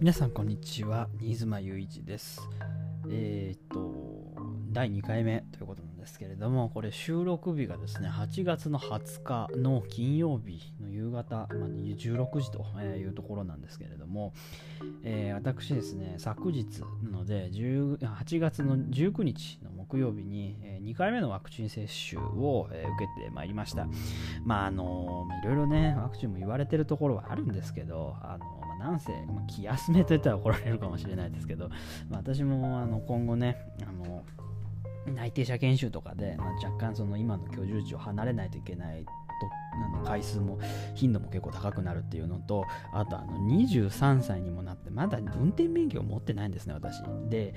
皆さんこんにちは。新妻雄一です。えー、っと第2回目ということなんですけれどもこれ収録日がですね8月の20日の金曜日の夕方、まあ、16時というところなんですけれども、えー、私ですね昨日なので8月の19日の木曜日に2回目のワクチン接種を受けてまいりました。まああのいろいろねワクチンも言われてるところはあるんですけどあのなんせ、まあ、気休めと言ったら怒られるかもしれないですけど、まあ、私もあの今後ねあの内定者研修とかで、まあ、若干その今の居住地を離れないといけない回数も頻度も結構高くなるっていうのとあとあの23歳にもなってまだ運転免許を持ってないんですね私。で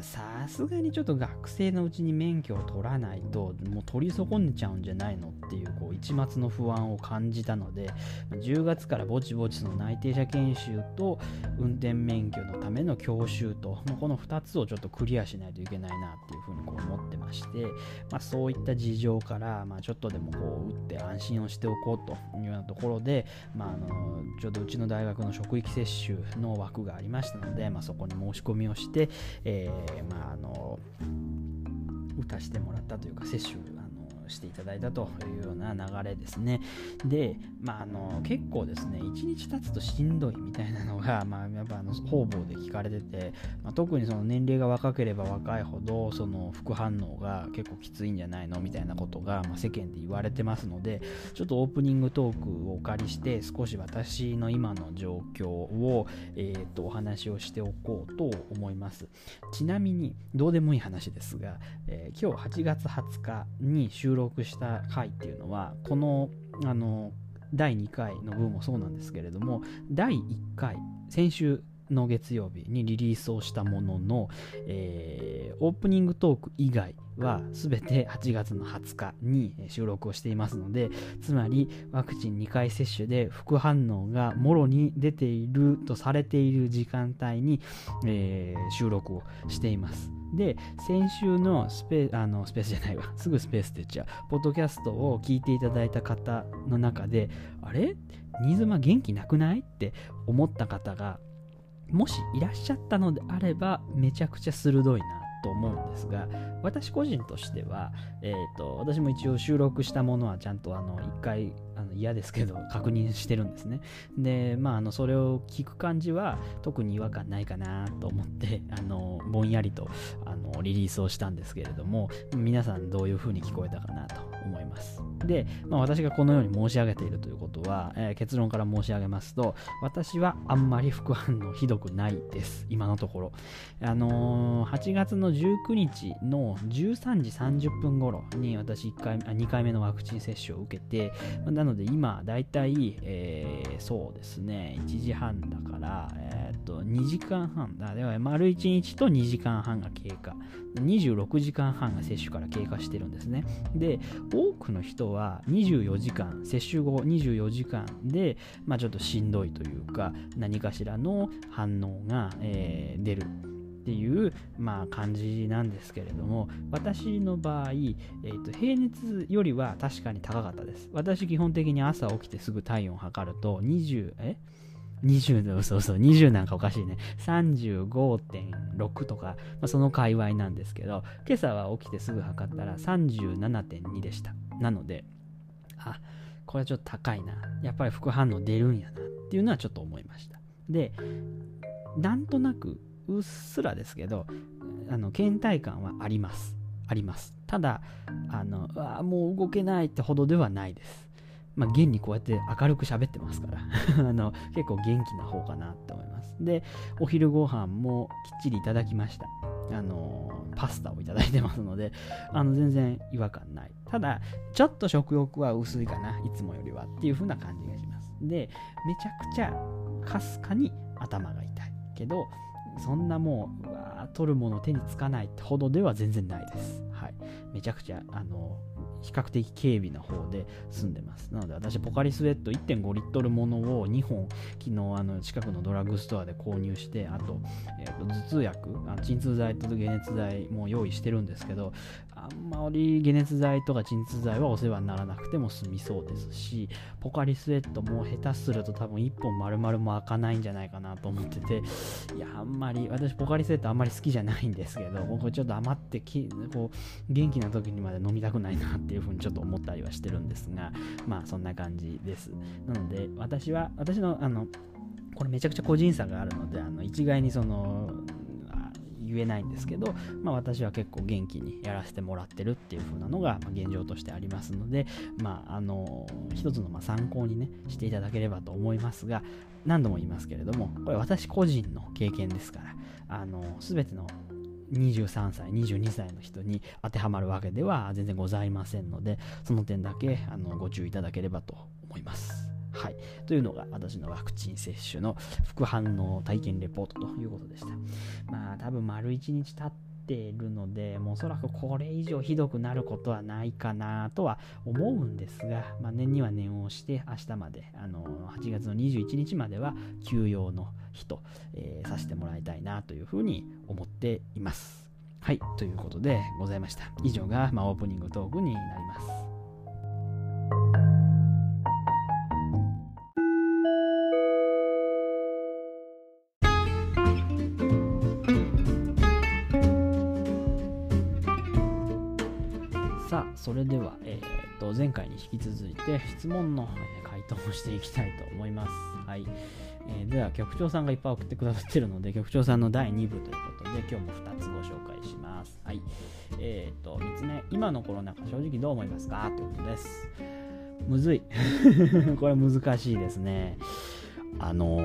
さすがにちょっと学生のうちに免許を取らないともう取り損ねちゃうんじゃないのっていうこう一末の不安を感じたので10月からぼちぼちその内定者研修と運転免許のための教習とこの2つをちょっとクリアしないといけないなっていうふうにこう思ってまして、まあ、そういった事情から、まあ、ちょっとでもこう打って安心をしてしておこうというようなところで、まあ、あのちょうどうちの大学の職域接種の枠がありましたので、まあ、そこに申し込みをして、えー、まあ、あの打たせてもらったというか接種していただいたというような流れですね。で、まあ、あの結構ですね、1日経つとしんどいみたいなのが、まあ、やっぱあの方々で聞かれてて、まあ、特にその年齢が若ければ若いほど、その副反応が結構きついんじゃないのみたいなことが、まあ、世間で言われてますので、ちょっとオープニングトークをお借りして、少し私の今の状況を、えー、とお話をしておこうと思います。ちなみに、どうでもいい話ですが、えー、今日8月20日に収録した回っていうのはこのあの第2回の分もそうなんですけれども第1回先週の月曜日にリリースをしたものの、えー、オープニングトーク以外は全て8月の20日に収録をしていますのでつまりワクチン2回接種で副反応がもろに出ているとされている時間帯に、えー、収録をしています。で、先週のスペあのスペースじゃないわ、すぐスペースって言っちゃう、ポッドキャストを聞いていただいた方の中で、あれ？新妻元気なくない？って思った方が、もしいらっしゃったのであれば、めちゃくちゃ鋭いなと思うんですが、私個人としては、えーと、私も一応収録したものはちゃんとあの1回あの嫌ですけど確認してるんですね。で、まあ、あのそれを聞く感じは特に違和感ないかなと思って あのぼんやりとあのリリースをしたんですけれども皆さんどういう風に聞こえたかなと思います。で、まあ、私がこのように申し上げているということは、えー、結論から申し上げますと私はあんまり副反応ひどくないです今のところ。あのー、8月の19日の13時30分頃に私1回あ2回目のワクチン接種を受けて、なので今だいたい、えー、そうですね1時半だから、えー、っと2時間半だでは丸1日と2時間半が経過26時間半が接種から経過してるんですねで多くの人は24時間接種後24時間で、まあ、ちょっとしんどいというか何かしらの反応が、えー、出るっていう、まあ、感じなんですけれども私の場合、えーと、平熱よりは確かに高かったです。私基本的に朝起きてすぐ体温を測ると20え？20そうそう20なんかおかしいね。35.6とか、まあ、その界隈なんですけど今朝は起きてすぐ測ったら37.2でした。なのであこれはちょっと高いな。やっぱり副反応出るんやなっていうのはちょっと思いました。でなんとなくうっすらですけどあの倦怠感はあります。あります。ただあのあもう動けないってほどではないです。まあ、現にこうやって明るく喋ってますから。あの結構元気な方かなって思います。でお昼ご飯もきっちりいただきました。あのパスタをいただいてますので あの全然違和感ない。ただちょっと食欲は薄いかないつもよりはっていう風な感じがします。でめちゃくちゃかすかに頭が痛いけどそんなもう、うわ取るもの手につかないってほどでは全然ないです。はい。めちゃくちゃ、あの、比較的軽微な方で住んでます。なので私、ポカリスエット1.5リットルものを2本、昨日あの近くのドラッグストアで購入して、あと、えー、と頭痛薬、鎮痛剤と解熱剤も用意してるんですけど、あんまり解熱剤とか鎮痛剤はお世話にならなくても済みそうですしポカリスエットも下手すると多分1本丸々も開かないんじゃないかなと思ってていやあんまり私ポカリスエットあんまり好きじゃないんですけど僕ちょっと余ってきこう元気な時にまで飲みたくないなっていうふうにちょっと思ったりはしてるんですがまあそんな感じです。なので私は私のあのこれめちゃくちゃ個人差があるのであの一概にその言えないんですけど、まあ、私は結構元気にやらせてもらってるっていう風なのが、ま現状としてありますので、まあ、あの一つのま参考にねしていただければと思いますが何度も言いますけれどもこれ私個人の経験ですからあの全ての23歳、22歳の人に当てはまるわけでは全然ございませんので、その点だけあのご注意いただければと思います。はい。というのが私のワクチン接種の副反応体験レポートということでした。まあ多分丸1日経っているので、もうおそらくこれ以上ひどくなることはないかなとは思うんですが、まあ、念には念をして明日まで、あの8月の21日までは休養の日と、えー、させてもらいたいなというふうに思っています。はい。ということでございました。以上が、まあ、オープニングトークになります。それでは、えー、と前回に引き続いて質問の、回答をしていきたいと思います。はいえー、では局長さんがいっぱい送ってくださってるので局長さんの第2部ということで今日も2つご紹介します。はいえー、と3つ目今のコロナ禍正直どう思いますか？ということです。むずい これ難しいですね。あの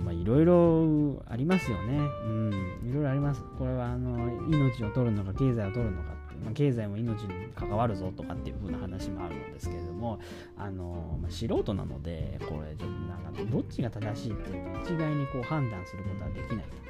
ー、まあ、いろいろありますよね。うん、いろいろあります。これは、あの、命を取るのか、経済を取るのかま、経済も命に関わるぞとかっていう風な話もあるんですけれども、あのまあ、素人なのでこれちょっとなんかどっちが正しいっていうのを一概にこう判断することはできないと。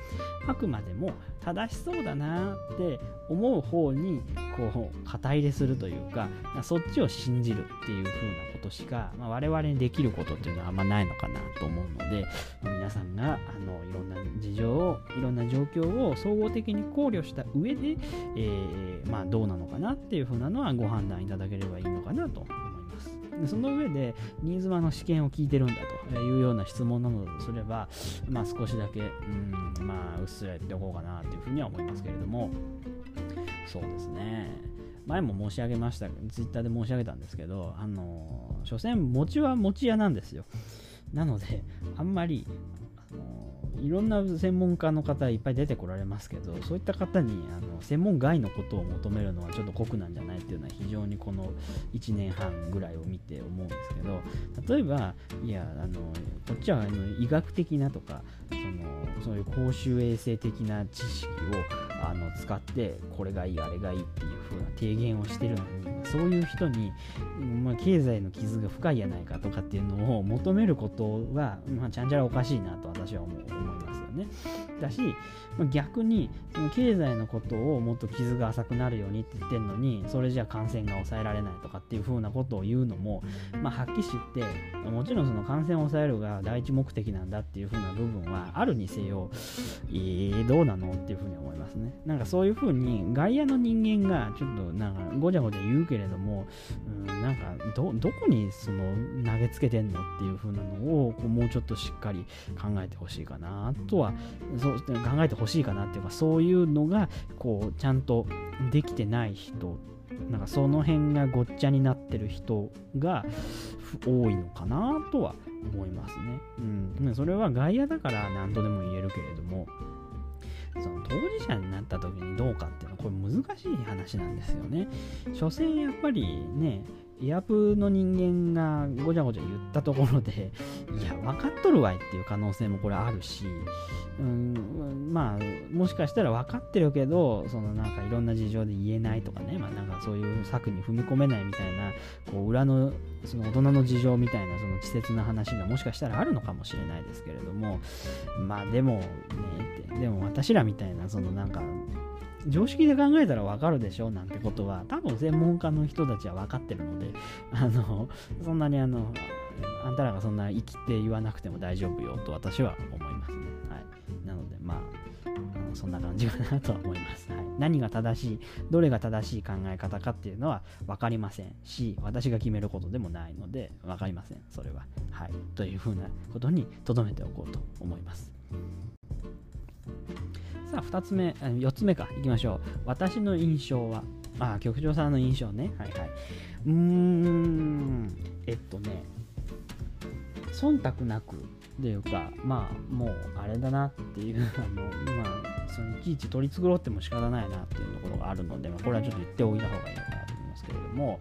あくまでも正しそうだなって思う方にこう肩入れするというかそっちを信じるっていう風なことしか、まあ、我々にできることっていうのはあんまないのかなと思うので、ま、皆さんがあのいろんな事情をいろんな状況を総合的に考慮した上で、えー、まあ、どうなのかなっていう風なのはご判断いただければいいのかなと思います。でその上で新妻の試験を聞いてるんだというような質問なのとすれば、まあ、少しだけ、うん、まあ、うっすら言っておこうかなというふうには思いますけれども、そうですね。前も申し上げました、ツイッターで申し上げたんですけど、あの、所詮、餅は餅屋なんですよ。なので、あんまり、あのいろんな専門家の方いっぱい出てこられますけどそういった方にあの専門外のことを求めるのはちょっと酷なんじゃないっていうのは非常にこの1年半ぐらいを見て思うんですけど例えばいやあのこっちはあの医学的なとかそのそういう公衆衛生的な知識をあの使ってこれがいいあれがいいっていう風な提言をしてるのにそういう人に、まあ、経済の傷が深いやないかとかっていうのを求めることは、まあ、ちゃんちゃらおかしいなと私は思いますよね。だし、まあ、逆にその経済のことをもっと傷が浅くなるようにって言ってるのにそれじゃ感染が抑えられないとかっていう風なことを言うのも、まあ、はっきり言ってもちろんその感染を抑えるが第一目的なんだっていう風な部分はあるにせよ、えー、どうなのっていう風に思いますね。なんかそういう風に外野の人間がちょっとなんかごちゃごちゃ言うけれども、うん、なんかどどこにその投げつけてんのっていう風なのをこうもうちょっとしっかり考えてほしいかなとはそう考えてほしいかなっていうかそういうのがこうちゃんとできてない人なんかその辺がごっちゃになってる人が多いのかなとは思いますね。うん、それは外野だから何とでも言えるけれどもその当事者になった時にどうかっていうのはこれ難しい話なんですよね。所詮やっぱりねエアプの人間がごちゃごちゃ言ったところで いや分かっとるわいっていう可能性もこれあるしうんまあもしかしたら分かってるけどそのなんかいろんな事情で言えないとかねまあなんかそういう策に踏み込めないみたいなこう裏のその大人の事情みたいなその稚拙な話がもしかしたらあるのかもしれないですけれどもまあでもねでも私らみたいなそのなんか常識で考えたらわかるでしょなんてことは多分専門家の人たちは分かってるのであのそんなにあのあんたらがそんな生きて言わなくても大丈夫よと私は思いますね。はい、なのでまあそんな感じかなとは思います、はい、何が正しいどれが正しい考え方かっていうのは分かりませんし私が決めることでもないので分かりません。それは。はい。というふうなことに留めておこうと思います。さあ2つ目4つ目か。いきましょう。私の印象はあ局長さんの印象ね。はいはい。うーん。えっとね忖度なくっていうかまあもうあれだなっていう あのまあそのいちいち取り繕っても仕方ないなっていうところがあるので、まあ、これはちょっと言っておいた方がいいのかなと思いますけれども、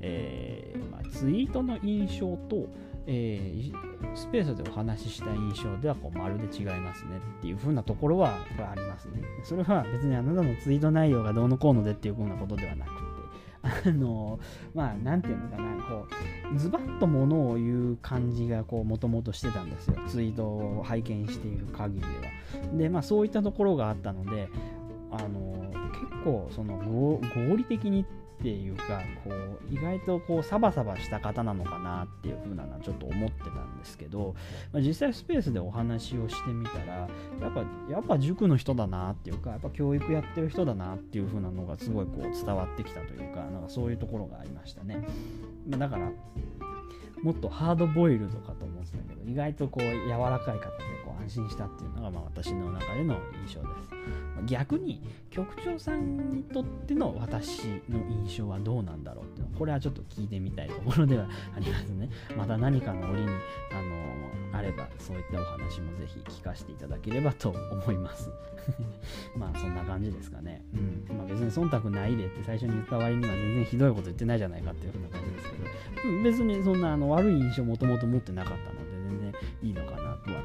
えーまあ、ツイートの印象と、えー、スペースでお話しした印象ではこうまるで違いますねっていう風なところはこれありますね。それは別にあなたのツイート内容がどうのこうのでっていう風なことではなくて、あの まあなんていうのかなこうズバッとものを言う感じがこうもともとしてたんですよツイートを拝見している限りではでまあそういったところがあったのであの結構その合理的にっていうかこう意外とこうサバサバした方なのかなっていう風なのはちょっと思ってたんですけど、まあ、実際スペースでお話をしてみたらやっぱやっぱ塾の人だなっていうかやっぱ教育やってる人だなっていう風なのがすごいこう伝わってきたというかなんかそういうところがありましたね、ま、だからもっとハードボイルドかと思ってたけど意外とこう柔らかい方で安心したっていうのがまあ私の中での印象です。逆に局長さんにとっての私の印象はどうなんだろうっていうのこれはちょっと聞いてみたいところではありますね。また何かの折にあのあればそういったお話もぜひ聞かせていただければと思います。まあそんな感じですかね、うん。まあ、別に忖度ないでって最初に言った割には全然ひどいこと言ってないじゃないかっていうふうな感じですけど、別にそんなあの悪い印象もともと持ってなかったのでいいのかなとは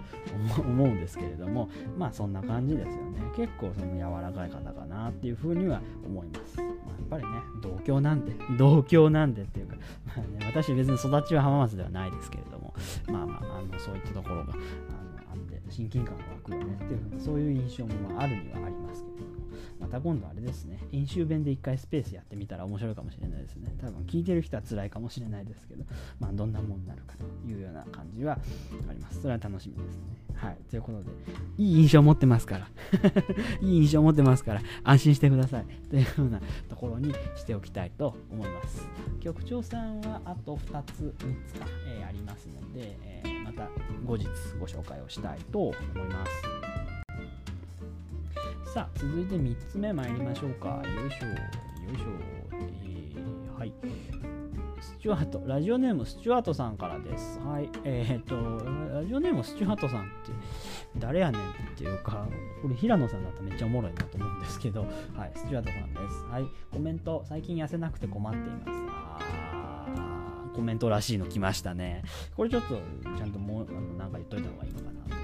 思うんですけれどもまあそんな感じですよね。結構その柔らかい方かなっていうふうには思います、まあ、やっぱりね同郷なんで 同郷なんでっていうか、まあね、私別に育ちは浜松ではないですけれどもまあまああのそういったところがあのあって親近感が湧くよねっていうそういう印象もまああるにはありますけれども。また今度あれですね、演習弁で一回スペースやってみたら面白いかもしれないですね。多分聞いてる人は辛いかもしれないですけど、まあどんなもんになるかというような感じはあります。それは楽しみですね。はい。ということで、いい印象を持ってますから、いい印象を持ってますから、安心してください。というようなところにしておきたいと思います。局長さんはあと2つ、3つか、えー、ありますので、えー、また後日ご紹介をしたいと思います。さあ、続いて3つ目参りましょうか。よいしょ、よいしょ。えー、はい。スチュワート、ラジオネームスチュワートさんからです。はい。えー、っと、ラジオネームスチュワートさんって誰やねんっていうか、これ平野さんだったらめっちゃおもろいなと思うんですけど、はい、スチュワートさんです。はい。コメント、最近痩せなくて困っています。コメントらしいの来ましたね。これちょっとちゃんともう、あのなんか言っといた方がいいのかな、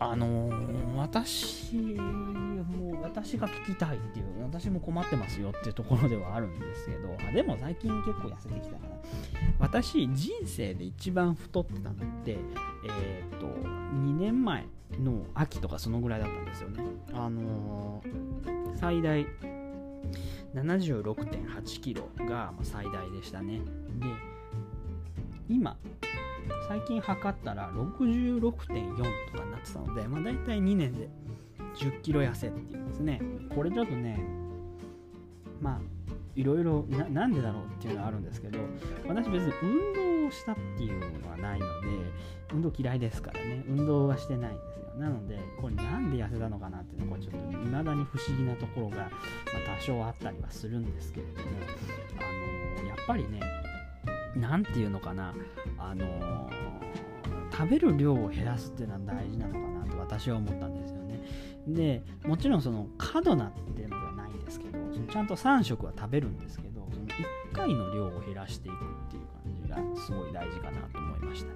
あのー、私もう私が聞きたいっていう私も困ってますよっていうところではあるんですけどでも最近結構痩せてきたから私人生で一番太ってたのってえっ、と2年前の秋とかそのぐらいだったんですよね。あのー、最大76.8キロが最大でしたね。で今最近測ったら66.4とかになってたので、まあ、大体2年で10キロ痩せっていうんですね。これちょっとね、まあ、いろいろなんでだろうっていうのはあるんですけど、私別に運動をしたっていうのはないので、運動嫌いですからね、運動はしてないんですよ。なので、これなんで痩せたのかなっていうのは、ちょっと未だに不思議なところが、まあ、多少あったりはするんですけれども、あの、やっぱりね、何て言うのかな、あのー、食べる量を減らすっていうのは大事なのかなと私は思ったんですよね。でもちろんその過度なっていうのではないんですけどちゃんと3食は食べるんですけどその1回の量を減らしていくっていう感じがすごい大事かなと思いました。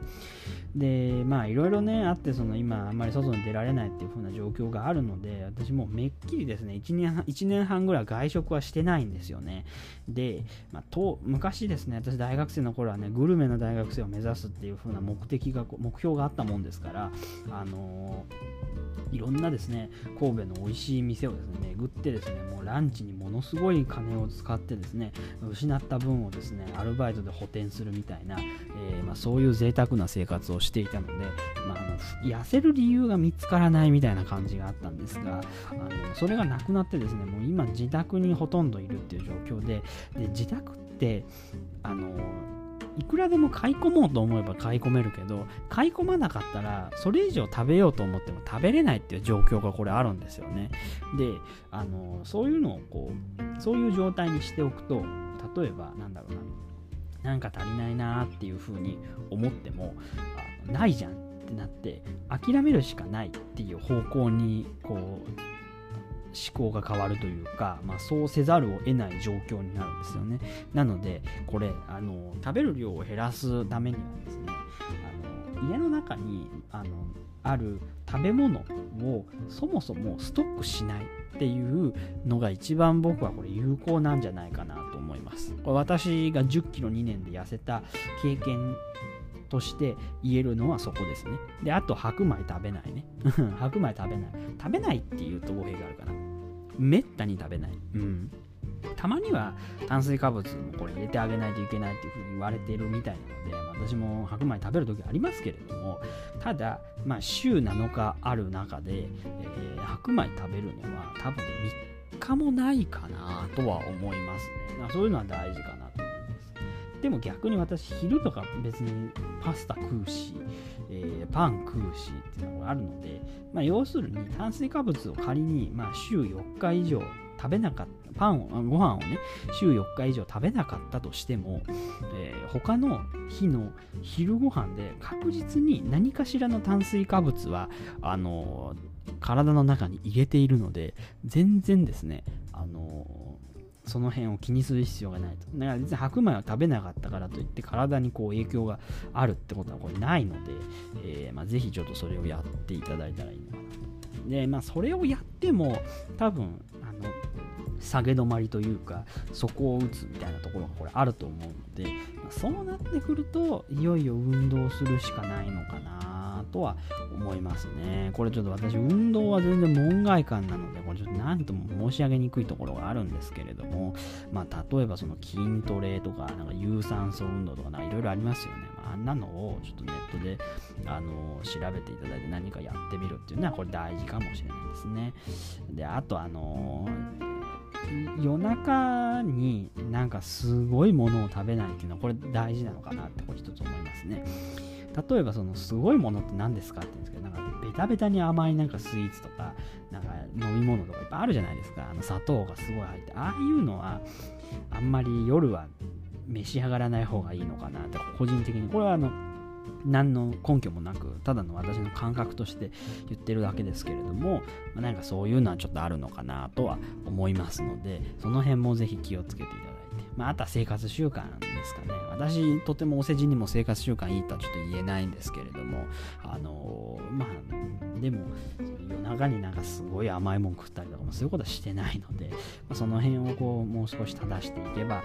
でまあいろいろねあってその今あんまり外に出られないっていう風な状況があるので私もうめっきりですね1年 ,1 年半ぐらい外食はしてないんですよね。で、まあ、と昔ですね私大学生の頃はねグルメの大学生を目指すっていう風な目的が目標があったもんですからあのー、いろんなですね神戸の美味しい店をですね巡ってですねもうランチにものすごい金を使ってですね失った分をですねアルバイトで補填するみたいな、えー、まあ、そういう贅沢な生活をしていたので、まあ、あの痩せる理由が見つからないみたいな感じがあったんですがあのそれがなくなってですねもう今自宅にほとんどいるっていう状況でで自宅ってあのいくらでも買い込もうと思えば買い込めるけど買い込まなかったらそれ以上食べようと思っても食べれないっていう状況がこれあるんですよね。であのそういうのをこうそういう状態にしておくと例えばなんだろうななんか足りないなっていうふうに思ってもあないじゃんってなって諦めるしかないっていう方向にこう思考が変わるというか、まあ、そうせざるを得ない状況になるんですよね。なので、これ、あの食べる量を減らすためにはですね、あの家の中にあのある食べ物をそもそもストックしないっていうのが一番僕はこれ有効なんじゃないかなと思います。これ私が10キロ2年で痩せた経験として言えるのはそこですね。で、あと白米食べないね。白米食べない。食べないっていうと語弊があるかな。めったに食べない。うん。たまには炭水化物もこれ入れてあげないといけないっていうふうに言われてるみたいなので、私も白米食べるときありますけれども、ただ、まあ、週7日ある中で、えー、白米食べるには多分3日もないかなとは思いますね。そういうのは大事かなと。でも逆に私、昼とか別にパスタ食うし、えー、パン食うしっていうのがあるので、まあ、要するに炭水化物を仮に、まあ、週4日以上食べなかった、パンを、ご飯をね、週4日以上食べなかったとしても、えー、他の日の昼ご飯で確実に何かしらの炭水化物は、あのー、体の中に入れているので、全然ですね、あのーその辺を気にする必要がないと。だから別に白米を食べなかったからといって体にこう影響があるってことはこれないので、えーまあ、ぜひちょっとそれをやっていただいたらいいのかな。で、まあそれをやっても多分あの下げ止まりというか底を打つみたいなところがこれあると思うので、まあ、そうなってくるといよいよ運動するしかないのかなとは思いますね。これちょっと私、運動は全然門外漢なので、これちょっと何とも申し上げにくいところがあるんですけれども、まあ、例えばその筋トレとか、なんか有酸素運動とか、なんかいろいろありますよね。まあ、あんなのをちょっとネットで、あの調べていただいて何かやってみるっていうのは、これ大事かもしれないですね。で、あと、あの夜中になんかすごいものを食べないっていうのはこれ大事なのかなってこれ一つ思いますね。例えばそのすごいものって何ですかって言うんですけど、なんかベタベタに甘いなんかスイーツとか、なんか飲み物とかいっぱいあるじゃないですか。あの砂糖がすごい入って、ああいうのはあんまり夜は召し上がらない方がいいのかなって、個人的に。これはあの、何の根拠もなく、ただの私の感覚として言ってるだけですけれども、まあ、なんかそういうのはちょっとあるのかなとは思いますので、その辺もぜひ気をつけていただ。まあ、あとは生活習慣ですかね。私、とてもお世辞にも生活習慣いいとはちょっと言えないんですけれども、あのー、まあ、でも、夜中になんかすごい甘いもん食ったりとかもそういうことはしてないので、まあ、その辺をこう、もう少し正していけばいいの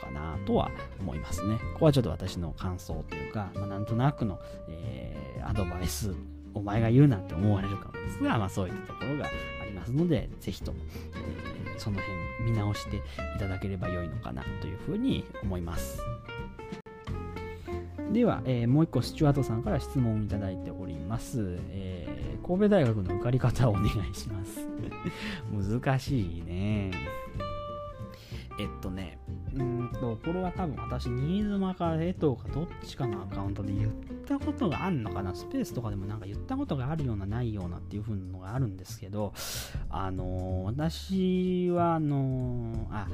かなとは思いますね。ここはちょっと私の感想というか、まあ、なんとなくの、えー、アドバイスお前が言うなって思われるかもですが、まあ、そういったところがますので、ぜひとも、えー、その辺見直していただければ良いのかなというふうに思います。では、えー、もう一個、スチュワートさんから質問をいただいております。えー、神戸大学の受かり方をお願いします。難しいね。えっとね、うんと、これは多分私、新妻か江藤かどっちかのアカウントで言ったことがあるのかな、スペースとかでもなんか言ったことがあるような、ないようなっていう風なのがあるんですけど、あの私は、あのあ、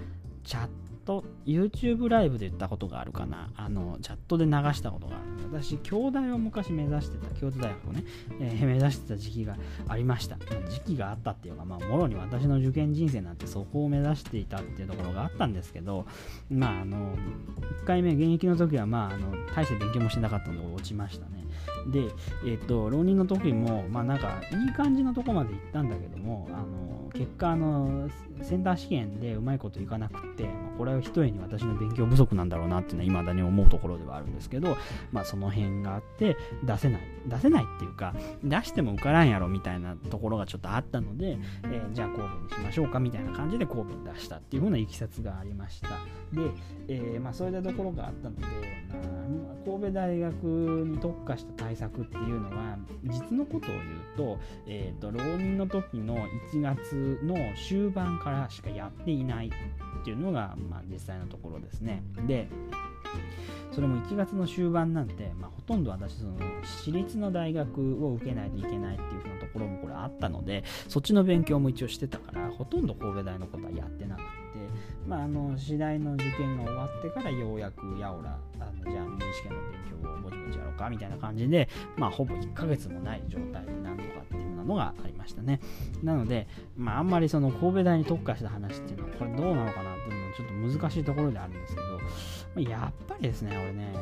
チャット、YouTube ライブで言ったことがあるかな。あの、チャットで流したことがある。私、京大を昔目指してた、京都大学をね、えー、目指してた時期がありました。時期があったっていうか、まあ、もろに私の受験人生なんてそこを目指していたっていうところがあったんですけど、まあ、あの、1回目、現役の時は、まあ、あの、大して勉強もしてなかったので落ちましたね。で、えっ、ー、と、浪人の時も、まあなんか、いい感じのとこまで行ったんだけども、あの、結果、あの、センター試験でうまいこといかなくて、まあ、これは一重に私の勉強不足なんだろうなっていうのは未だに思うところではあるんですけど、まあその辺があって、出せない。出せないっていうか、出しても受からんやろみたいなところがちょっとあったので、えー、じゃあ神戸にしましょうかみたいな感じで神戸に出したっていうふうないきさつがありました。で、えー、まあそういったところがあったので、ま神戸大学に特化した対策っていうのは実のことを言うと,、えーと、浪人の時の1月の終盤からからしかやっていないっていうのが、まあ、実際のところですね。でそれも1月の終盤なんて、まあ、ほとんど私その私立の大学を受けないといけないっていう風なところもこれあったのでそっちの勉強も一応してたからほとんど神戸大のことはやってなくて、まあ、あの次第の受験が終わってからようやくやおらあのじゃあ入試験の勉強をぼちぼちやろうかみたいな感じで、まあ、ほぼ1ヶ月もない状態でなんとかっていうなのがありましたねなので、まあ、あんまりその神戸大に特化した話っていうのはこれどうなのかなっていうのはちょっと難しいところであるんですけどやっぱりですね、俺ね、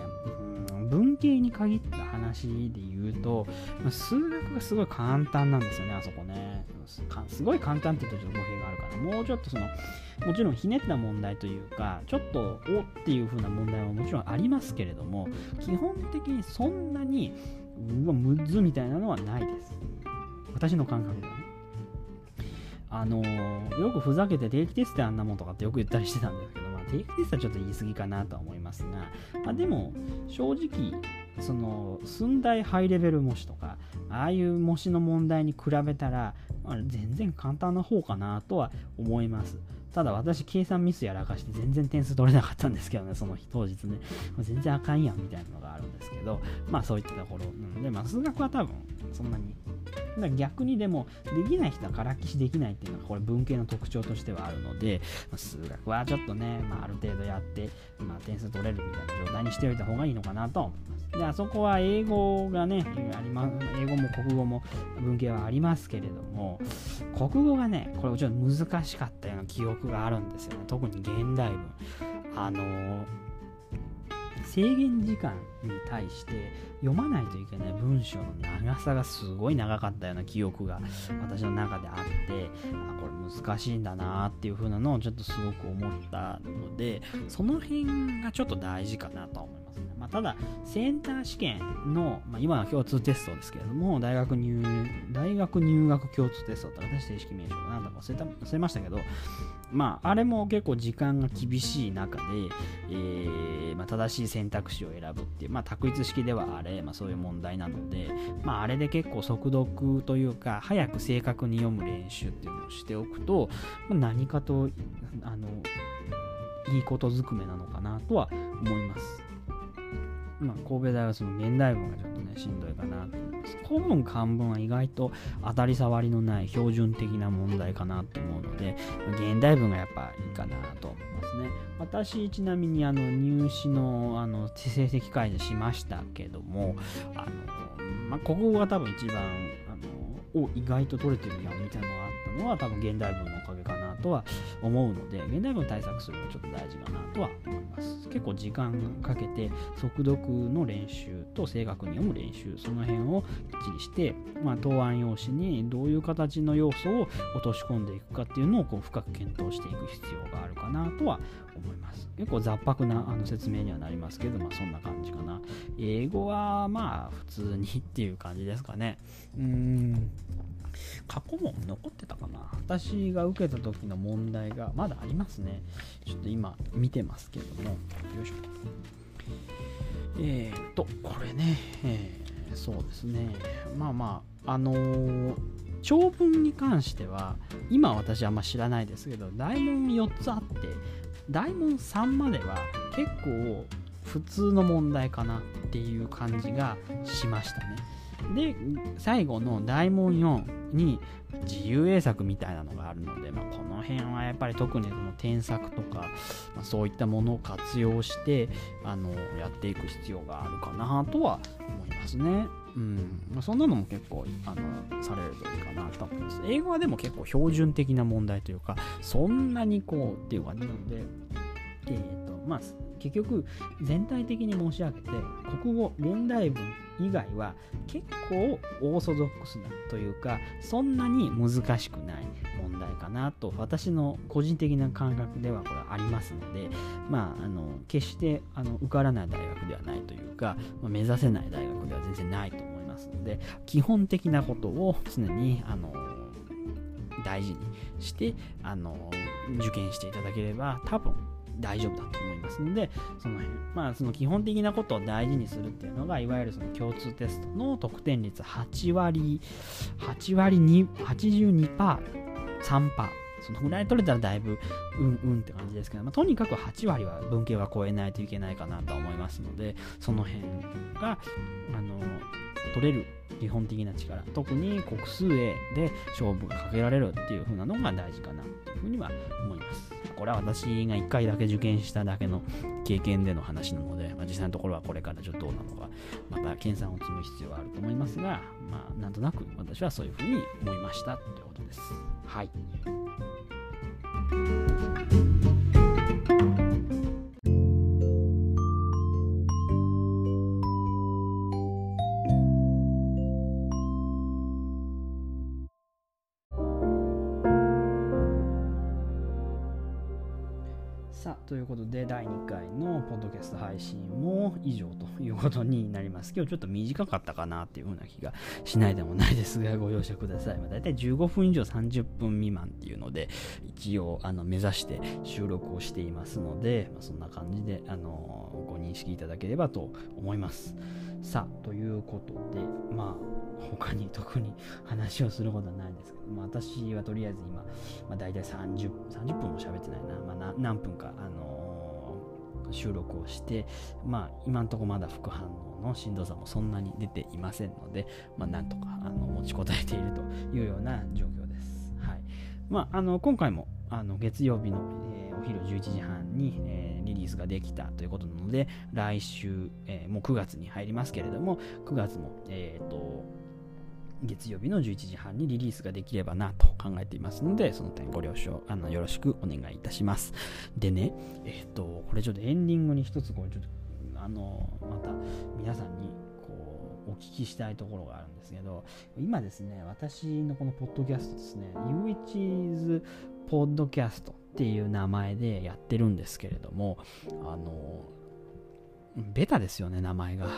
文系に限った話で言うと、数学がすごい簡単なんですよね、あそこね。すごい簡単って言うとちょっと語弊があるから、もうちょっとその、もちろんひねった問題というか、ちょっとおっていう風な問題はもちろんありますけれども、基本的にそんなに、うわ、むずみたいなのはないです。私の感覚ではね。あの、よくふざけて定期テストであんなもんとかってよく言ったりしてたんですけど、まあ定期テストはちょっと言い過ぎかなとは思いますが、まあ、でも正直その寸大ハイレベル模試とかああいう模試の問題に比べたら、まあ、全然簡単な方かなとは思いますただ私計算ミスやらかして全然点数取れなかったんですけどねその日当日ね。全然あかんやんみたいなのがあるんですけどまあそういったところ。なのでまあ数学は多分そんなにだから逆にでもできない人はからっきしできないっていうのがこれ文系の特徴としてはあるので、まあ、数学はちょっとね、まあ、ある程度やって、まあ、点数取れるみたいな状態にしておいた方がいいのかなと思います。であそこは英語がねあり、ま、英語も国語も文系はありますけれども国語がねこれちょっと難しかったような記憶があるんですよね。特に現代文。あの制限時間に対して読まないといけない文章の長さがすごい長かったような記憶が私の中であってあこれ難しいんだなっていう風なのをちょっとすごく思ったのでその辺がちょっと大事かなと思います。ね、まあ、ただセンター試験の、まあ、今は共通テストですけれども大学入大学入学共通テストって私正式名称なんだか忘れた忘れましたけどまあ、あれも結構時間が厳しい中で、えー、まあ、正しい選択肢を選ぶっていう、まあ、択一式ではあれ、まあ、そういう問題なので、まあ、あれで結構速読というか、早く正確に読む練習っていうのをしておくと、まあ、何かとあのいいことずくめなのかなとは思います。まあ、神戸大はその現代文がちょっとね、しんどいかなと思います。古文、漢文は意外と当たり障りのない標準的な問題かなと思うので、現代文がやっぱいいかなと思いますね。私、ちなみにあの入試のあの成績開示しましたけども、あのまあ、国語が多分一番あのお意外と取れてるやんみたいなのがあったのは多分現代文のとは思うので、現代文対策するのちょっと大事かなとは思います。結構時間かけて速読の練習と正確に読む練習、その辺をきっちりして、まあ、答案用紙にどういう形の要素を落とし込んでいくかっていうのをこう深く検討していく必要があるかなとは思います。結構雑白なあの説明にはなりますけど、まあ、そんな感じかな。英語はまあ普通にっていう感じですかね。うん。過去問残ってたかな私が受けた時の問題がまだありますね。ちょっと今見てますけども、よいしょ。えー、っと、これね、えー、そうですね。まあまあ、あのー、長文に関しては、今私あんま知らないですけど、大問4つあって、大問3までは結構普通の問題かなっていう感じがしましたね。で最後の大問4に自由英作みたいなのがあるので、まあ、この辺はやっぱり特にその添削とか、まあ、そういったものを活用してあのやっていく必要があるかなとは思いますね。うん、そんなのも結構あのされるといいかなと思います。英語はでも結構標準的な問題というかそんなにこうっていう感じなので、えーとまあ、結局全体的に申し上げて国語現代文以外は結構オーソドックスなというかそんなに難しくない問題かなと私の個人的な感覚ではこれありますのでまああの決してあの受からない大学ではないというか、まあ、目指せない大学では全然ないとますので基本的なことを常にあの大事にしてあの受験していただければ多分大丈夫だと思いますので、その辺、まあ、その基本的なことを大事にするっていうのが、いわゆるその共通テストの得点率8割、8割2、82%、3%。そのぐらい取れたらだいぶうんうんって感じですけど、まあ、とにかく8割は文系は超えないといけないかなと思いますので、その辺が、あの、取れる基本的な力特に国数 A で勝負がかけられるっていう風なのが大事かなっていうふうには思います。これは私が1回だけ受験しただけの経験での話なので、まあ、実際のところはこれからちょっとどうなのかまた研鑽を積む必要はあると思いますがまあなんとなく私はそういうふうに思いましたということです。はい。ということで第2回のポッドキャスト配信も以上ということになります。今日ちょっと短かったかなっていうふうな気がしないでもないですがご容赦ください、まあ、大体15分以上30分未満っていうので一応あの目指して収録をしていますので、まあ、そんな感じであのご認識いただければと思います。さあということでまあ他に特に話をすることはないんですけど、まあ、私はとりあえず今、まあ、大体 30, 30分も喋ってないな、まあ、何分か、あのー、収録をして、まあ、今んとこまだ副反応のしんどさもそんなに出ていませんので、まあ、なんとかあの持ちこたえているというような状況です。はいまあ、あの今回もあの月曜日の、えー、お昼11時半に、えー、リリースができたということなので、来週、えー、もう9月に入りますけれども、9月も、えっ、と、月曜日の11時半にリリースができればなと考えていますので、その点ご了承あのよろしくお願いいたします。でね、えっ、ー、と、これちょっとエンディングに一つこう、ちょっと、あの、また皆さんに、聞きしたいところがあるんですけど、今ですね、私のこのポッドキャストですね、UH's ポッドキャストっていう名前でやってるんですけれども、あの、ベタですよね、名前が。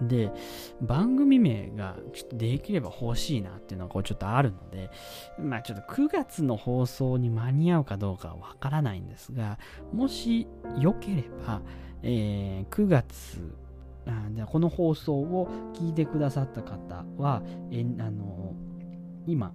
で、番組名がちょっとできれば欲しいなっていうのがこうちょっとあるので、まあちょっと9月の放送に間に合うかどうかはわからないんですが、もしよければ、えー、9月でこの放送を聞いてくださった方は、えあの今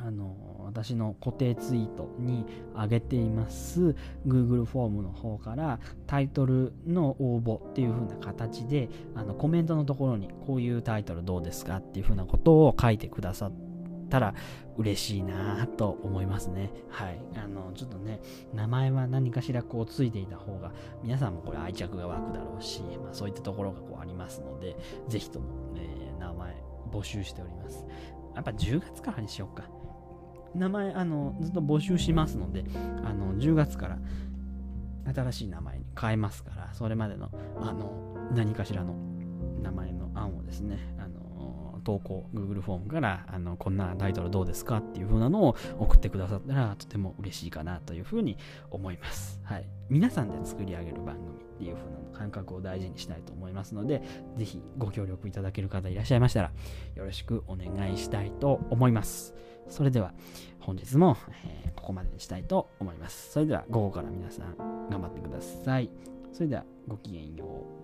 あの私の固定ツイートに上げています Google フォームの方からタイトルの応募っていう風な形であのコメントのところにこういうタイトルどうですかっていう風なことを書いてくださってたら嬉しいなと思いますね。はい。あの、ちょっとね、名前は何かしらこうついていた方が皆さんもこれ愛着が湧くだろうし、まあ、そういったところがこうありますので、ぜひとも、え、名前募集しております。やっぱ10月からにしようか。名前あのずっと募集しますのであの10月から新しい名前に変えますからそれまでのあの何かしらの名前の案をですねあの投稿 Google フォームからあのこんなタイトルどうですかっていう風なのを送ってくださったらとても嬉しいかなというふうに思います。はい、皆さんで作り上げる番組っていう風な感覚を大事にしたいと思いますのでぜひご協力いただける方いらっしゃいましたらよろしくお願いしたいと思います。それでは本日も、え、ここまでにしたいと思います。それでは午後から皆さん頑張ってください。それではごきげんよう。